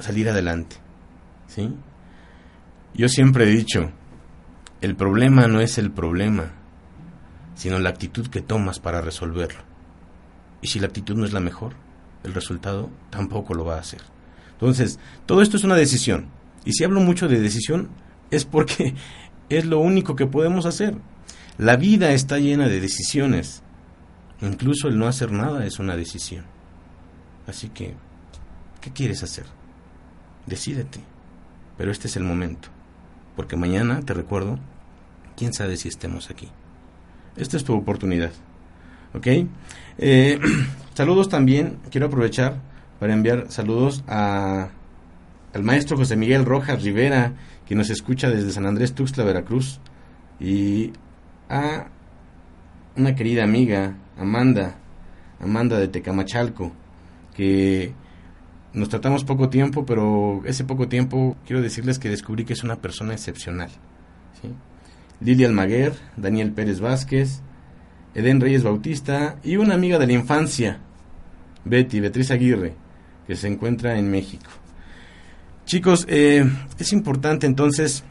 salir adelante. ¿sí? Yo siempre he dicho, el problema no es el problema, sino la actitud que tomas para resolverlo. Y si la actitud no es la mejor, el resultado tampoco lo va a hacer. Entonces, todo esto es una decisión. Y si hablo mucho de decisión, es porque es lo único que podemos hacer. La vida está llena de decisiones. Incluso el no hacer nada es una decisión. Así que, ¿qué quieres hacer? Decídete. Pero este es el momento. Porque mañana, te recuerdo, quién sabe si estemos aquí. Esta es tu oportunidad. ¿Ok? Eh, saludos también, quiero aprovechar para enviar saludos a, al maestro José Miguel Rojas Rivera, que nos escucha desde San Andrés Tuxtla, Veracruz, y a una querida amiga, Amanda, Amanda de Tecamachalco, que nos tratamos poco tiempo, pero ese poco tiempo quiero decirles que descubrí que es una persona excepcional. ¿sí? Lidia Almaguer, Daniel Pérez Vázquez, Eden Reyes Bautista y una amiga de la infancia, Betty, Beatriz Aguirre, que se encuentra en México. Chicos, eh, es importante entonces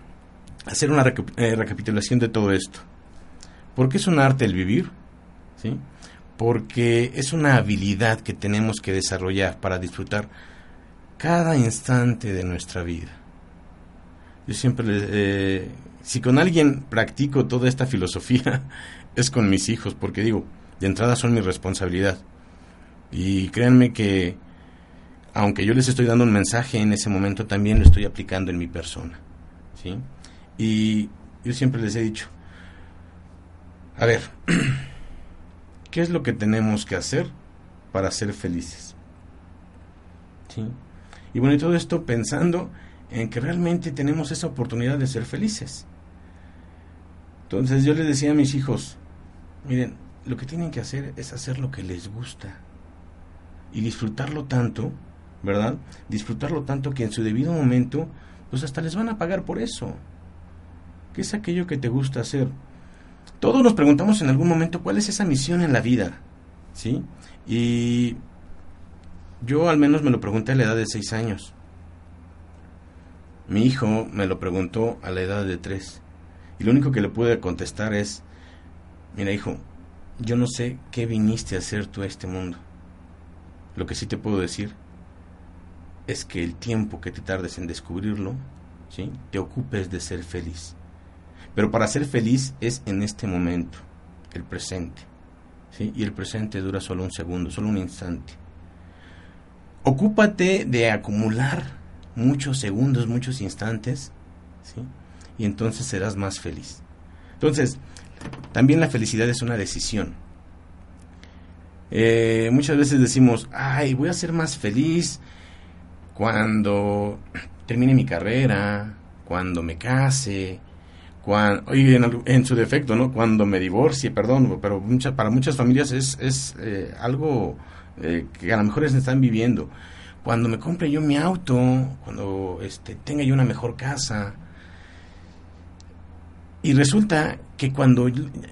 hacer una eh, recapitulación de todo esto. ¿Por qué es un arte el vivir? ¿Sí? Porque es una habilidad que tenemos que desarrollar para disfrutar cada instante de nuestra vida. Yo siempre eh, si con alguien practico toda esta filosofía, es con mis hijos, porque digo, de entrada son mi responsabilidad. Y créanme que, aunque yo les estoy dando un mensaje en ese momento, también lo estoy aplicando en mi persona. ¿sí? Y yo siempre les he dicho, a ver, ¿qué es lo que tenemos que hacer para ser felices? ¿Sí? Y bueno, y todo esto pensando en que realmente tenemos esa oportunidad de ser felices. Entonces yo les decía a mis hijos, miren, lo que tienen que hacer es hacer lo que les gusta y disfrutarlo tanto, ¿verdad? Disfrutarlo tanto que en su debido momento, pues hasta les van a pagar por eso. ¿Qué es aquello que te gusta hacer? Todos nos preguntamos en algún momento cuál es esa misión en la vida, ¿sí? Y yo al menos me lo pregunté a la edad de seis años. Mi hijo me lo preguntó a la edad de tres. Y lo único que le pude contestar es, mira hijo, yo no sé qué viniste a hacer tú a este mundo. Lo que sí te puedo decir es que el tiempo que te tardes en descubrirlo, ¿sí? te ocupes de ser feliz. Pero para ser feliz es en este momento, el presente. ¿sí? Y el presente dura solo un segundo, solo un instante. Ocúpate de acumular muchos segundos, muchos instantes, ¿sí? y entonces serás más feliz. Entonces, también la felicidad es una decisión. Eh, muchas veces decimos, ay, voy a ser más feliz cuando termine mi carrera, cuando me case, cuando, en, su defecto, ¿no? Cuando me divorcie, perdón, pero para muchas familias es, es eh, algo eh, que a lo mejor están viviendo. Cuando me compre yo mi auto, cuando este, tenga yo una mejor casa, y resulta que cuando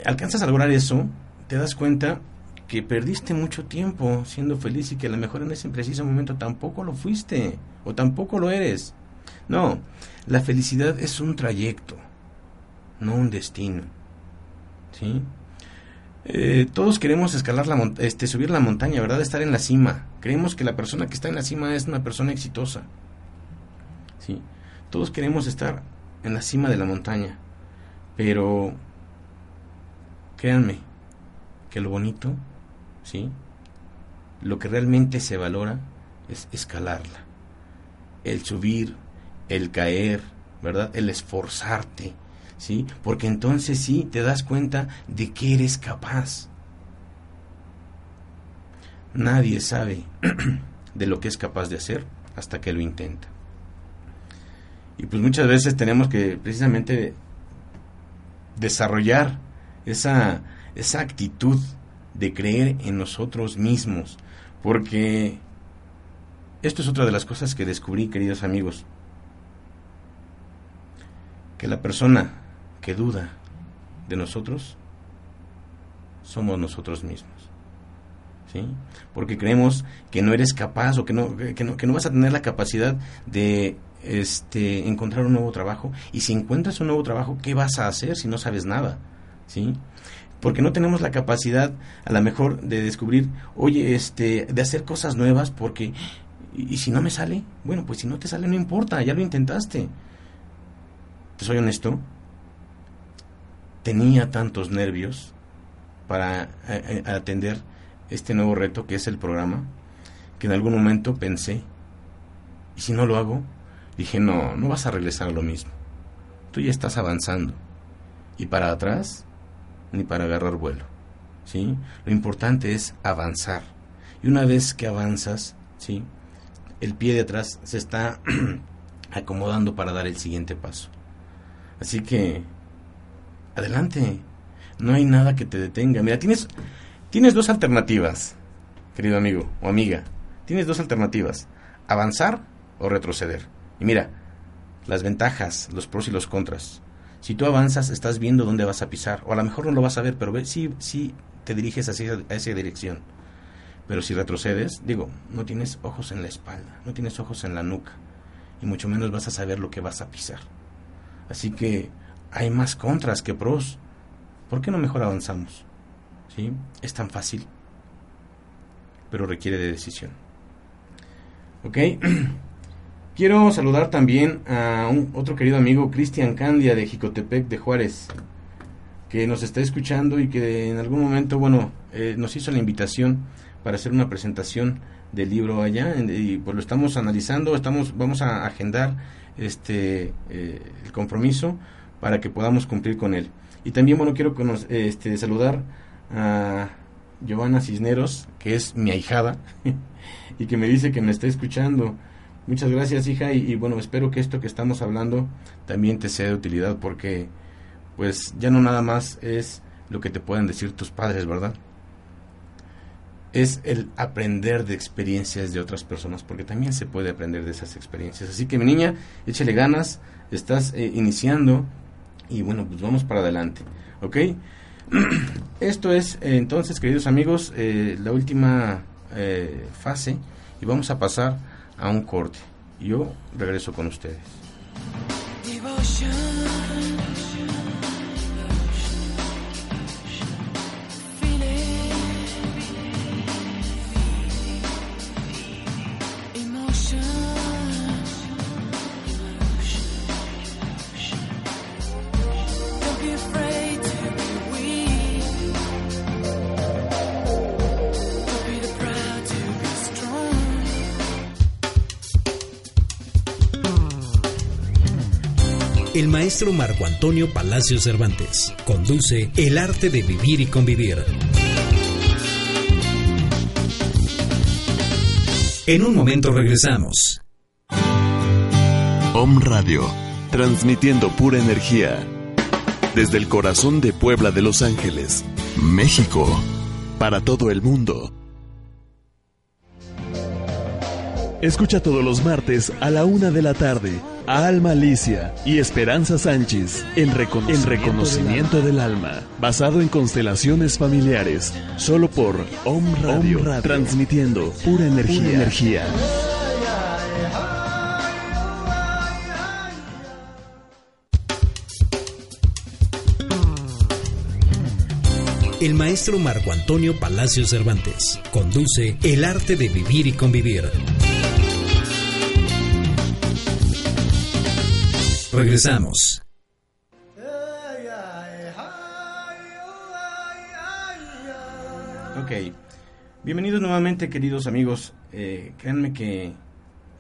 alcanzas a lograr eso, te das cuenta que perdiste mucho tiempo siendo feliz y que a lo mejor en ese preciso momento tampoco lo fuiste o tampoco lo eres. No, la felicidad es un trayecto, no un destino. ¿Sí? Eh, todos queremos escalar la este, subir la montaña, ¿verdad? Estar en la cima. Creemos que la persona que está en la cima es una persona exitosa. ¿Sí? Todos queremos estar en la cima de la montaña. Pero créanme que lo bonito, ¿sí? Lo que realmente se valora es escalarla. El subir, el caer, ¿verdad? El esforzarte, ¿sí? Porque entonces sí te das cuenta de que eres capaz. Nadie sabe de lo que es capaz de hacer hasta que lo intenta. Y pues muchas veces tenemos que precisamente desarrollar esa, esa actitud de creer en nosotros mismos, porque esto es otra de las cosas que descubrí, queridos amigos, que la persona que duda de nosotros somos nosotros mismos. ¿Sí? Porque creemos que no eres capaz o que no, que no, que no vas a tener la capacidad de este, encontrar un nuevo trabajo. Y si encuentras un nuevo trabajo, ¿qué vas a hacer si no sabes nada? ¿Sí? Porque no tenemos la capacidad, a lo mejor, de descubrir, oye, este, de hacer cosas nuevas, porque, y, si no me sale? Bueno, pues si no te sale, no importa, ya lo intentaste. Te soy honesto, tenía tantos nervios para eh, eh, atender este nuevo reto que es el programa, que en algún momento pensé, ¿y si no lo hago? Dije, no, no vas a regresar a lo mismo. Tú ya estás avanzando. Y para atrás, ni para agarrar vuelo. ¿Sí? Lo importante es avanzar. Y una vez que avanzas, ¿sí? El pie de atrás se está acomodando para dar el siguiente paso. Así que, adelante. No hay nada que te detenga. Mira, tienes, tienes dos alternativas, querido amigo o amiga. Tienes dos alternativas. Avanzar o retroceder. Y mira, las ventajas, los pros y los contras. Si tú avanzas, estás viendo dónde vas a pisar. O a lo mejor no lo vas a ver, pero ve, sí, sí te diriges hacia a esa dirección. Pero si retrocedes, digo, no tienes ojos en la espalda, no tienes ojos en la nuca. Y mucho menos vas a saber lo que vas a pisar. Así que hay más contras que pros. ¿Por qué no mejor avanzamos? ¿Sí? Es tan fácil, pero requiere de decisión. ¿Ok? Quiero saludar también a un, otro querido amigo, Cristian Candia de Jicotepec de Juárez, que nos está escuchando y que en algún momento, bueno, eh, nos hizo la invitación para hacer una presentación del libro allá y pues lo estamos analizando, estamos, vamos a agendar este eh, el compromiso para que podamos cumplir con él. Y también, bueno, quiero este, saludar a Giovanna Cisneros, que es mi ahijada, y que me dice que me está escuchando. Muchas gracias, hija, y, bueno, espero que esto que estamos hablando también te sea de utilidad, porque pues ya no nada más es lo que te pueden decir tus padres, ¿verdad? Es el aprender de experiencias de otras personas, porque también se puede aprender de esas experiencias. Así que mi niña, échale ganas, estás eh, iniciando y bueno, pues vamos para adelante, ¿ok? Esto es eh, entonces, queridos amigos, eh, la última fase y vamos a pasar a un corte. Yo regreso con ustedes. Maestro Marco Antonio Palacio Cervantes. Conduce El arte de vivir y convivir. En un momento regresamos. Om Radio, transmitiendo pura energía. Desde el corazón de Puebla de Los Ángeles, México, para todo el mundo. Escucha todos los martes a la una de la tarde Alma Alicia y Esperanza Sánchez en, reconocimiento, del, alma. basado en constelaciones familiares, solo por Om Radio, transmitiendo pura energía. energía. El maestro Marco Antonio Palacio Cervantes conduce El arte de vivir y convivir. Regresamos. Ok. Bienvenidos nuevamente, queridos amigos. Eh, créanme que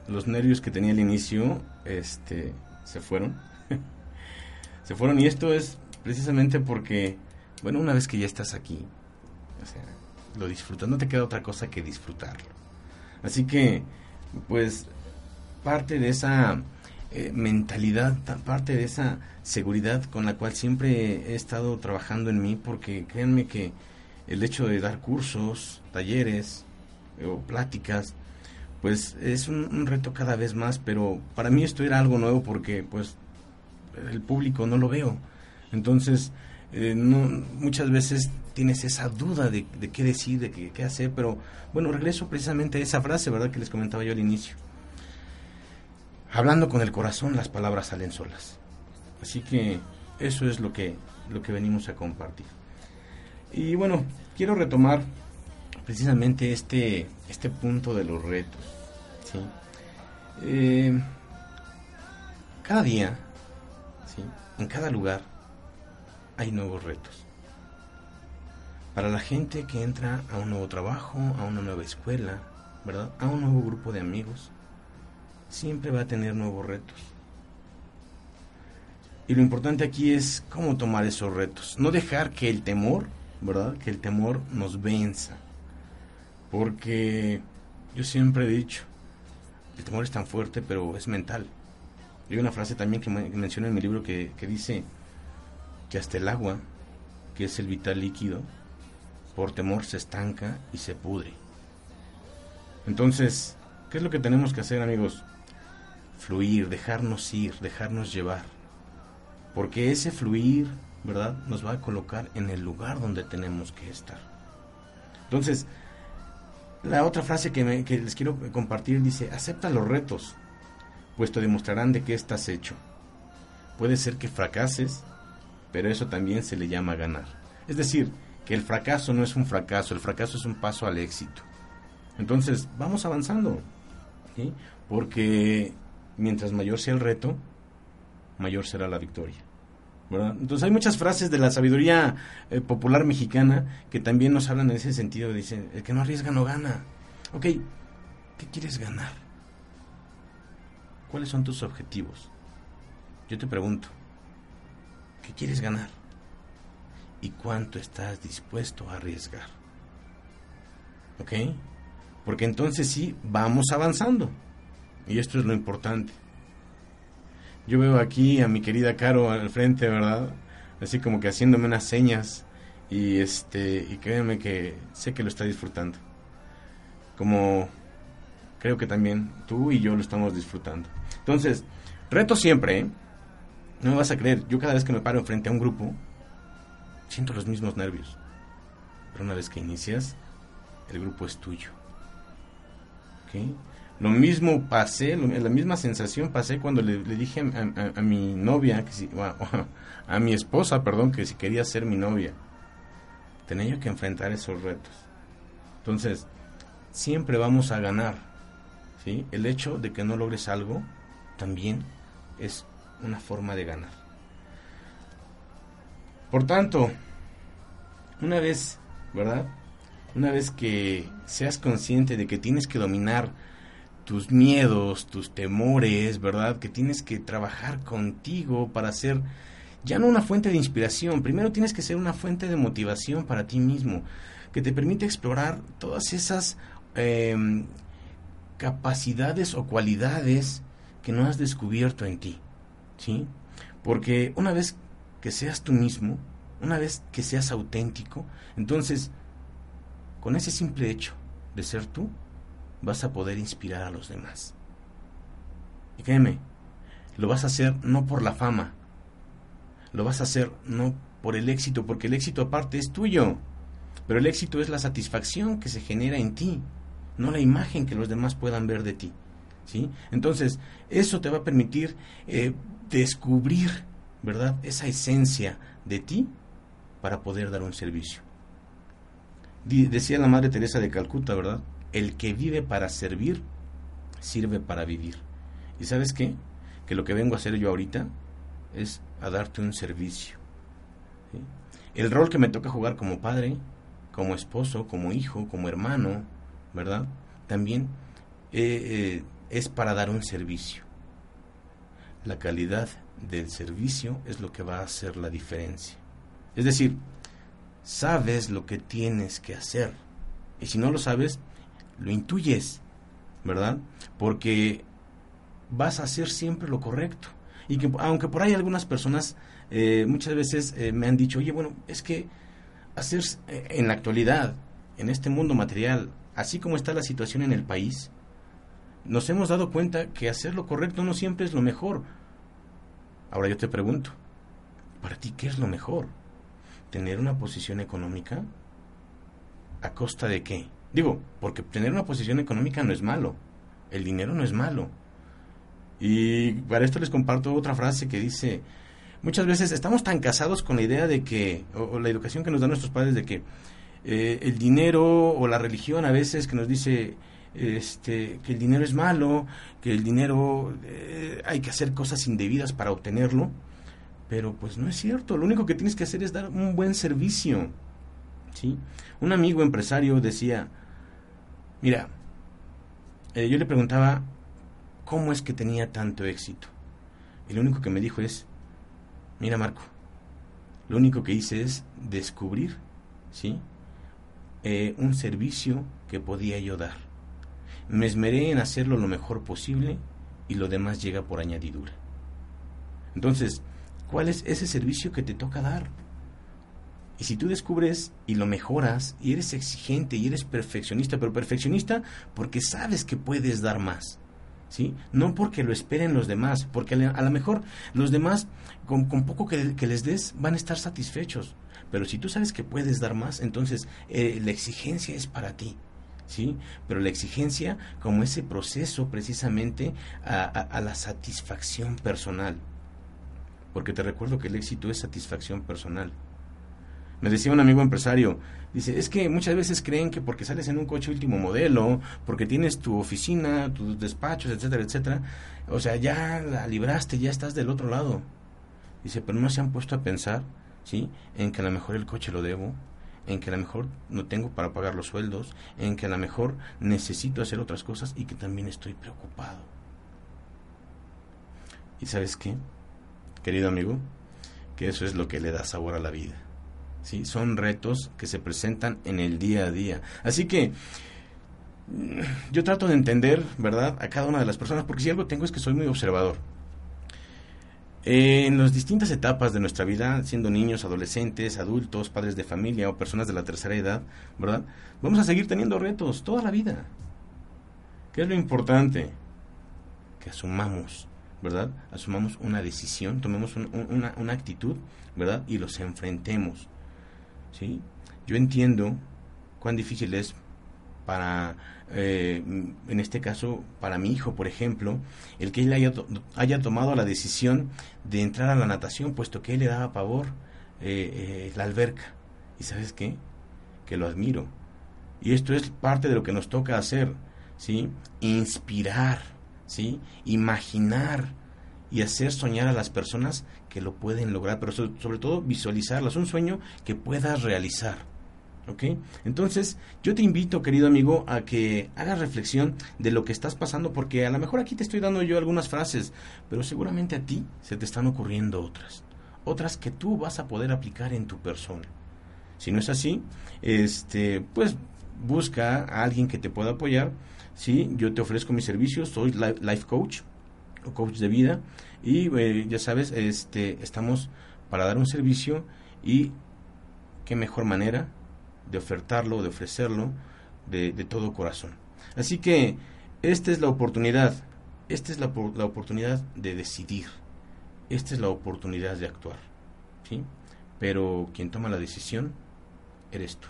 los nervios que tenía al inicio este, se fueron. se fueron y esto es precisamente porque, bueno, una vez que ya estás aquí, o sea, lo disfrutas, no te queda otra cosa que disfrutarlo. Así que, pues, parte de esa eh, mentalidad, parte de esa seguridad con la cual siempre he estado trabajando en mí, porque créanme que el hecho de dar cursos, talleres o pláticas, pues es un, reto cada vez más, pero para mí esto era algo nuevo porque pues el público no lo veo. Entonces, eh, muchas veces tienes esa duda de, qué decir, de qué, hacer, pero bueno, regreso precisamente a esa frase, ¿verdad? Que les comentaba yo al inicio. Hablando con el corazón, las palabras salen solas. Así que eso es lo que, lo que venimos a compartir. Y bueno, quiero retomar precisamente este, este punto de los retos. Eh, cada día, ¿sí? en cada lugar, hay nuevos retos. Para la gente que entra a un nuevo trabajo, a una nueva escuela, ¿verdad? A un nuevo grupo de amigos, siempre va a tener nuevos retos. Y lo importante aquí es cómo tomar esos retos. No dejar que el temor, ¿verdad? Que el temor nos venza. Porque yo siempre he dicho, el temor es tan fuerte, pero es mental. Hay una frase también que, menciono en mi libro que, que dice que hasta el agua, que es el vital líquido, por temor se estanca y se pudre. Entonces, ¿qué es lo que tenemos que hacer, amigos? Fluir, dejarnos ir, dejarnos llevar. Porque ese fluir, ¿verdad? Nos va a colocar en el lugar donde tenemos que estar. Entonces, la otra frase que, les quiero compartir dice, acepta los retos, pues te demostrarán de qué estás hecho. Puede ser que fracases, pero eso también se le llama ganar. Es decir, que el fracaso no es un fracaso, el fracaso es un paso al éxito. Entonces, vamos avanzando, porque mientras mayor sea el reto, mayor será la victoria. Entonces hay muchas frases de la sabiduría eh, popular mexicana que también nos hablan en ese sentido. Dicen, el que no arriesga no gana. Ok, ¿qué quieres ganar? ¿Cuáles son tus objetivos? Yo te pregunto, ¿qué quieres ganar? ¿Y cuánto estás dispuesto a arriesgar? ¿Ok? Porque entonces sí, vamos avanzando. Y esto es lo importante. Yo veo aquí a mi querida Caro al frente, ¿verdad? Así como que haciéndome unas señas y este y créanme que sé que lo está disfrutando. Como creo que también tú y yo lo estamos disfrutando. Entonces, reto siempre, ¿eh? No me vas a creer, yo cada vez que me paro frente a un grupo siento los mismos nervios. Pero una vez que inicias, el grupo es tuyo. ¿Ok? Lo mismo pasé, la misma sensación pasé cuando le, dije a, mi novia, que si, a mi esposa, perdón, que si quería ser mi novia. Tenía yo que enfrentar esos retos. Entonces, siempre vamos a ganar. ¿sí? El hecho de que no logres algo también es una forma de ganar. Por tanto, una vez, ¿verdad? Una vez que seas consciente de que tienes que dominar tus miedos, tus temores, ¿verdad? Que tienes que trabajar contigo para ser ya no una fuente de inspiración, primero tienes que ser una fuente de motivación para ti mismo, que te permite explorar todas esas em, capacidades o cualidades que no has descubierto en ti, ¿sí? Porque una vez que seas tú mismo, una vez que seas auténtico, entonces, con ese simple hecho de ser tú, vas a poder inspirar a los demás. Y créeme, lo vas a hacer no por la fama, lo vas a hacer no por el éxito, porque el éxito aparte es tuyo, pero el éxito es la satisfacción que se genera en ti, no la imagen que los demás puedan ver de ti. ¿sí? Entonces, eso te va a permitir eh, descubrir, ¿verdad?, esa esencia de ti para poder dar un servicio. Decía la Madre Teresa de Calcuta, ¿verdad? El que vive para servir, sirve para vivir. ¿Y sabes qué? Que lo que vengo a hacer yo ahorita es a darte un servicio. El rol que me toca jugar como padre, como esposo, como hijo, como hermano, ¿verdad? También eh, eh, es para dar un servicio. La calidad del servicio es lo que va a hacer la diferencia. Es decir, sabes lo que tienes que hacer. Y si no lo sabes, lo intuyes, ¿verdad? Porque vas a hacer siempre lo correcto. Y que aunque por ahí algunas personas eh, muchas veces eh, me han dicho, oye, bueno, es que hacer eh, en la actualidad, en este mundo material, así como está la situación en el país, nos hemos dado cuenta que hacer lo correcto no siempre es lo mejor. Ahora yo te pregunto, ¿para ti qué es lo mejor? ¿Tener una posición económica? ¿A costa de qué? Digo, porque tener una posición económica no es malo, el dinero no es malo. Y para esto les comparto otra frase que dice, muchas veces estamos tan casados con la idea de que, o, la educación que nos dan nuestros padres de que eh, el dinero o la religión a veces que nos dice este, que el dinero es malo, que el dinero eh, hay que hacer cosas indebidas para obtenerlo, pero pues no es cierto, lo único que tienes que hacer es dar un buen servicio. ¿sí? Un amigo empresario decía, mira, eh, yo le preguntaba cómo es que tenía tanto éxito. Y lo único que me dijo es, mira Marco, lo único que hice es descubrir, ¿sí? Eh, un servicio que podía yo dar me esmeré en hacerlo lo mejor posible y lo demás llega por añadidura. Entonces, ¿cuál es ese servicio que te toca dar? Si tú descubres y lo mejoras y eres exigente y eres perfeccionista, pero perfeccionista porque sabes que puedes dar más. ¿Sí? No porque lo esperen los demás, porque a lo mejor los demás con, poco que, les des van a estar satisfechos. Pero si tú sabes que puedes dar más, entonces eh, la exigencia es para ti. ¿sí? Pero la exigencia como ese proceso precisamente a, la satisfacción personal. Porque te recuerdo que el éxito es satisfacción personal. Me decía un amigo empresario, dice, es que muchas veces creen que porque sales en un coche último modelo, porque tienes tu oficina, tus despachos, etcétera, etcétera, o sea, ya la libraste, ya estás del otro lado. Dice, pero no se han puesto a pensar, ¿sí? En que a lo mejor el coche lo debo, en que a lo mejor no tengo para pagar los sueldos, en que a lo mejor necesito hacer otras cosas y que también estoy preocupado. ¿Y sabes qué, querido amigo? Que eso es lo que le da sabor a la vida. ¿Sí? Son retos que se presentan en el día a día. Así que yo trato de entender, ¿verdad?, a cada una de las personas, porque si algo tengo es que soy muy observador en las distintas etapas de nuestra vida, siendo niños, adolescentes, adultos, padres de familia o personas de la tercera edad, ¿verdad? Vamos a seguir teniendo retos toda la vida. ¿Qué es lo importante? Que asumamos, ¿verdad? Asumamos una decisión, tomemos una, una actitud, ¿verdad? Y los enfrentemos, ¿sí? Yo entiendo cuán difícil es para, eh, en este caso, para mi hijo, por ejemplo, el que él haya, haya, tomado la decisión de entrar a la natación, puesto que él le daba pavor eh, eh, la alberca. ¿Y sabes qué? Que lo admiro. Y esto es parte de lo que nos toca hacer, ¿sí? Inspirar, ¿sí? Imaginar y hacer soñar a las personas que lo pueden lograr, pero sobre todo visualizarlas, un sueño que puedas realizar. ¿Ok? Entonces, yo te invito, querido amigo, a que hagas reflexión de lo que estás pasando, porque a lo mejor aquí te estoy dando yo algunas frases, pero seguramente a ti se te están ocurriendo otras. Otras que tú vas a poder aplicar en tu persona. Si no es así, este, pues busca a alguien que te pueda apoyar. Sí, yo te ofrezco mis servicios, soy life coach o coach de vida y eh, ya sabes, este, estamos para dar un servicio y qué mejor manera de ofertarlo, de ofrecerlo de, todo corazón. Así que esta es la oportunidad, esta es la, la, oportunidad de decidir, esta es la oportunidad de actuar, ¿sí? Pero quien toma la decisión eres tú.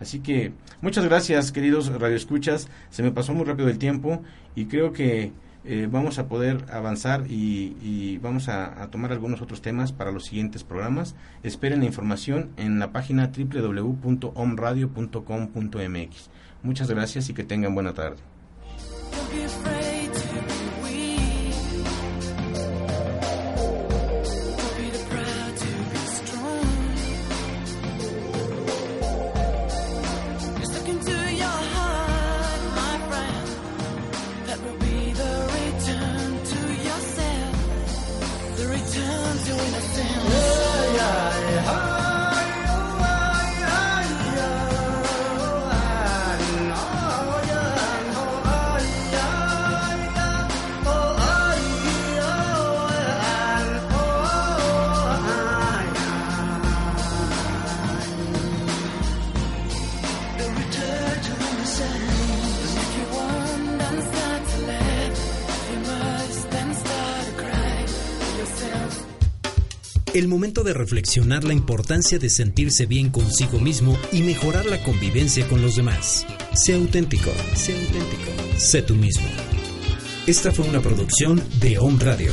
Así que muchas gracias, queridos radioescuchas. Se me pasó muy rápido el tiempo y creo que eh, vamos a poder avanzar y, vamos a, tomar algunos otros temas para los siguientes programas. Esperen la información en la página www.omradio.com.mx. Muchas gracias y que tengan buena tarde. Momento de reflexionar la importancia de sentirse bien consigo mismo y mejorar la convivencia con los demás. Sé auténtico, sé auténtico, sé tú mismo. Esta fue una producción de Home Radio.